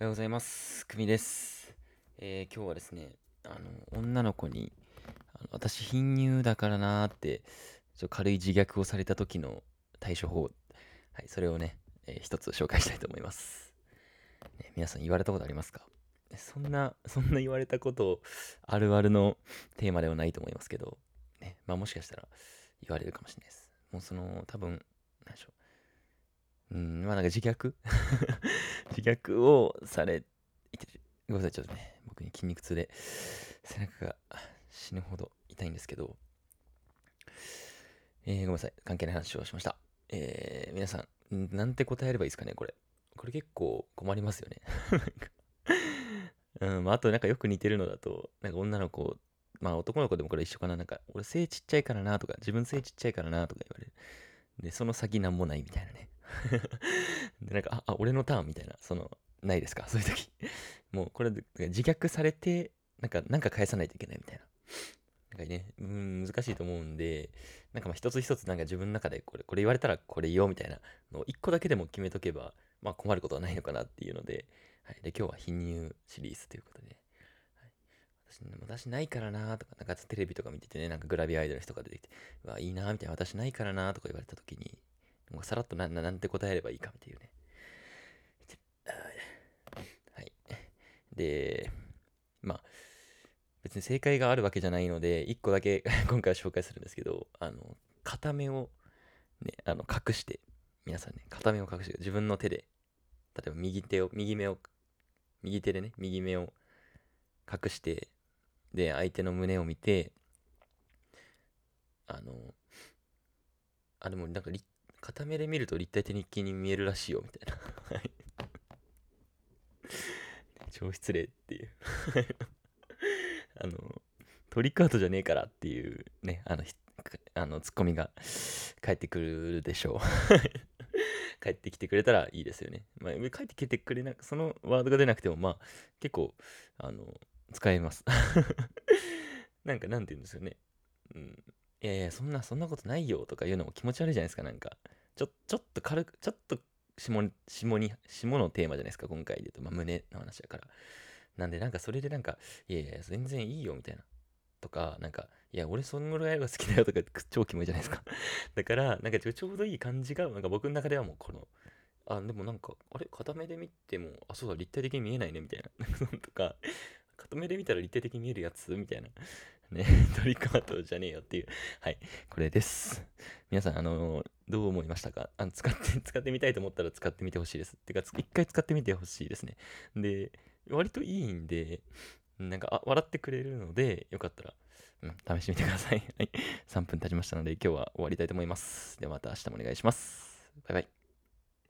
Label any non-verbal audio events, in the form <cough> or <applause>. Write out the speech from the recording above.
おはようございます。くみです。えー今日はですね、あの、女の子に、あの私、貧乳だからなーって、ちょ軽い自虐をされた時の対処法、はい、それをね、えー一つ紹介したいと思います。ね皆さん言われたことありますか？そんな、そんな言われたことあるあるのテーマではないと思いますけど、ね、まあもしかしたら言われるかもしれないです。もうその、多分、なんでしょう。うん、まあなんか自虐？<laughs> 自虐をされごめんなさい、ちょっとね、僕に筋肉痛で背中が死ぬほど痛いんですけど、えーごめんなさい、関係ない話をしました。えー皆さん、なんて答えればいいですかね、これ。これ結構困りますよね。<laughs> うん、まあ、あとなんかよく似てるのだと、なんか女の子、まあ男の子でもこれ一緒かな、なんか俺背ちっちゃいからなとか、自分背ちっちゃいからなとか言われる。で、その先なんもないみたいなね。<laughs> で、なんか、あ、あ俺のターンみたいな、その、ないですか？そういう時。<laughs> もうこれ自虐されて、なんか、なんか返さないといけないみたいな。なんかね、うん、難しいと思うんで、なんかまあ一つ一つなんか自分の中でこれ、これ言われたらこれ言おうみたいなのを一個だけでも決めとけば、まあ困ることはないのかなっていうので、はい。で、今日は貧乳シリーズということで、私、私ないからなとか、なんかテレビとか見ててね、なんかグラビアアイドルの人が出てきて、うわ、いいなみたいな、私ないからなとか言われた時に、もうさらっとなななんて答えればいいかっていうね。はい。で、まあ、別に正解があるわけじゃないので、一個だけ <laughs> 今回は紹介するんですけど、あの、片目をね、あの、隠して、皆さんね、片目を隠して、自分の手で、例えば右手を、右目を、右手でね、右目を隠して、で、相手の胸を見て、あの、あ、でもなんか立、片目で見ると立体的に見えるらしいよ、みたいな。はい。超失礼っていう。<laughs> あの、トリックアートじゃねえからっていうね、あの、あのツッコミが返ってくるでしょう。<laughs> 帰ってきてくれたらいいですよね。まあ、帰ってきてくれなく、そのワードが出なくても、まあ、結構、あの、使えます。<laughs> なんか、なんて言うんですよね。うん。いやいや、そんな、そんなことないよとか言うのも気持ち悪いじゃないですか、なんか。ちょ、ちょっと軽く、ちょっと下に、下に、下のテーマじゃないですか、今回で言うと。まあ、胸の話だから。なんで、なんかそれでなんか、いやいや、全然いいよ、みたいな。とか、なんか、いや、俺そんぐらいが好きだよとか、超キモいじゃないですか。<laughs> だから、なんかちょちょうどいい感じが、なんか僕の中ではもうこの、あ、でもなんか、あれ、片目で見ても、あ、そうだ、立体的に見えないね、みたいな。<laughs> とか、片目で見たら立体的に見えるやつ？みたいな。ね、<laughs> トリックアートじゃねえよっていう。はい、これです。皆さん、あのどう思いましたか？あの使って、<laughs> 使ってみたいと思ったら使ってみてほしいです。ってか、一回使ってみてほしいですね。で、割といいんで、なんか、あ、笑ってくれるので、よかったら、うん、試してみてください。はい。3分経ちましたので、今日は終わりたいと思います。ではまた明日もお願いします。バイバイ。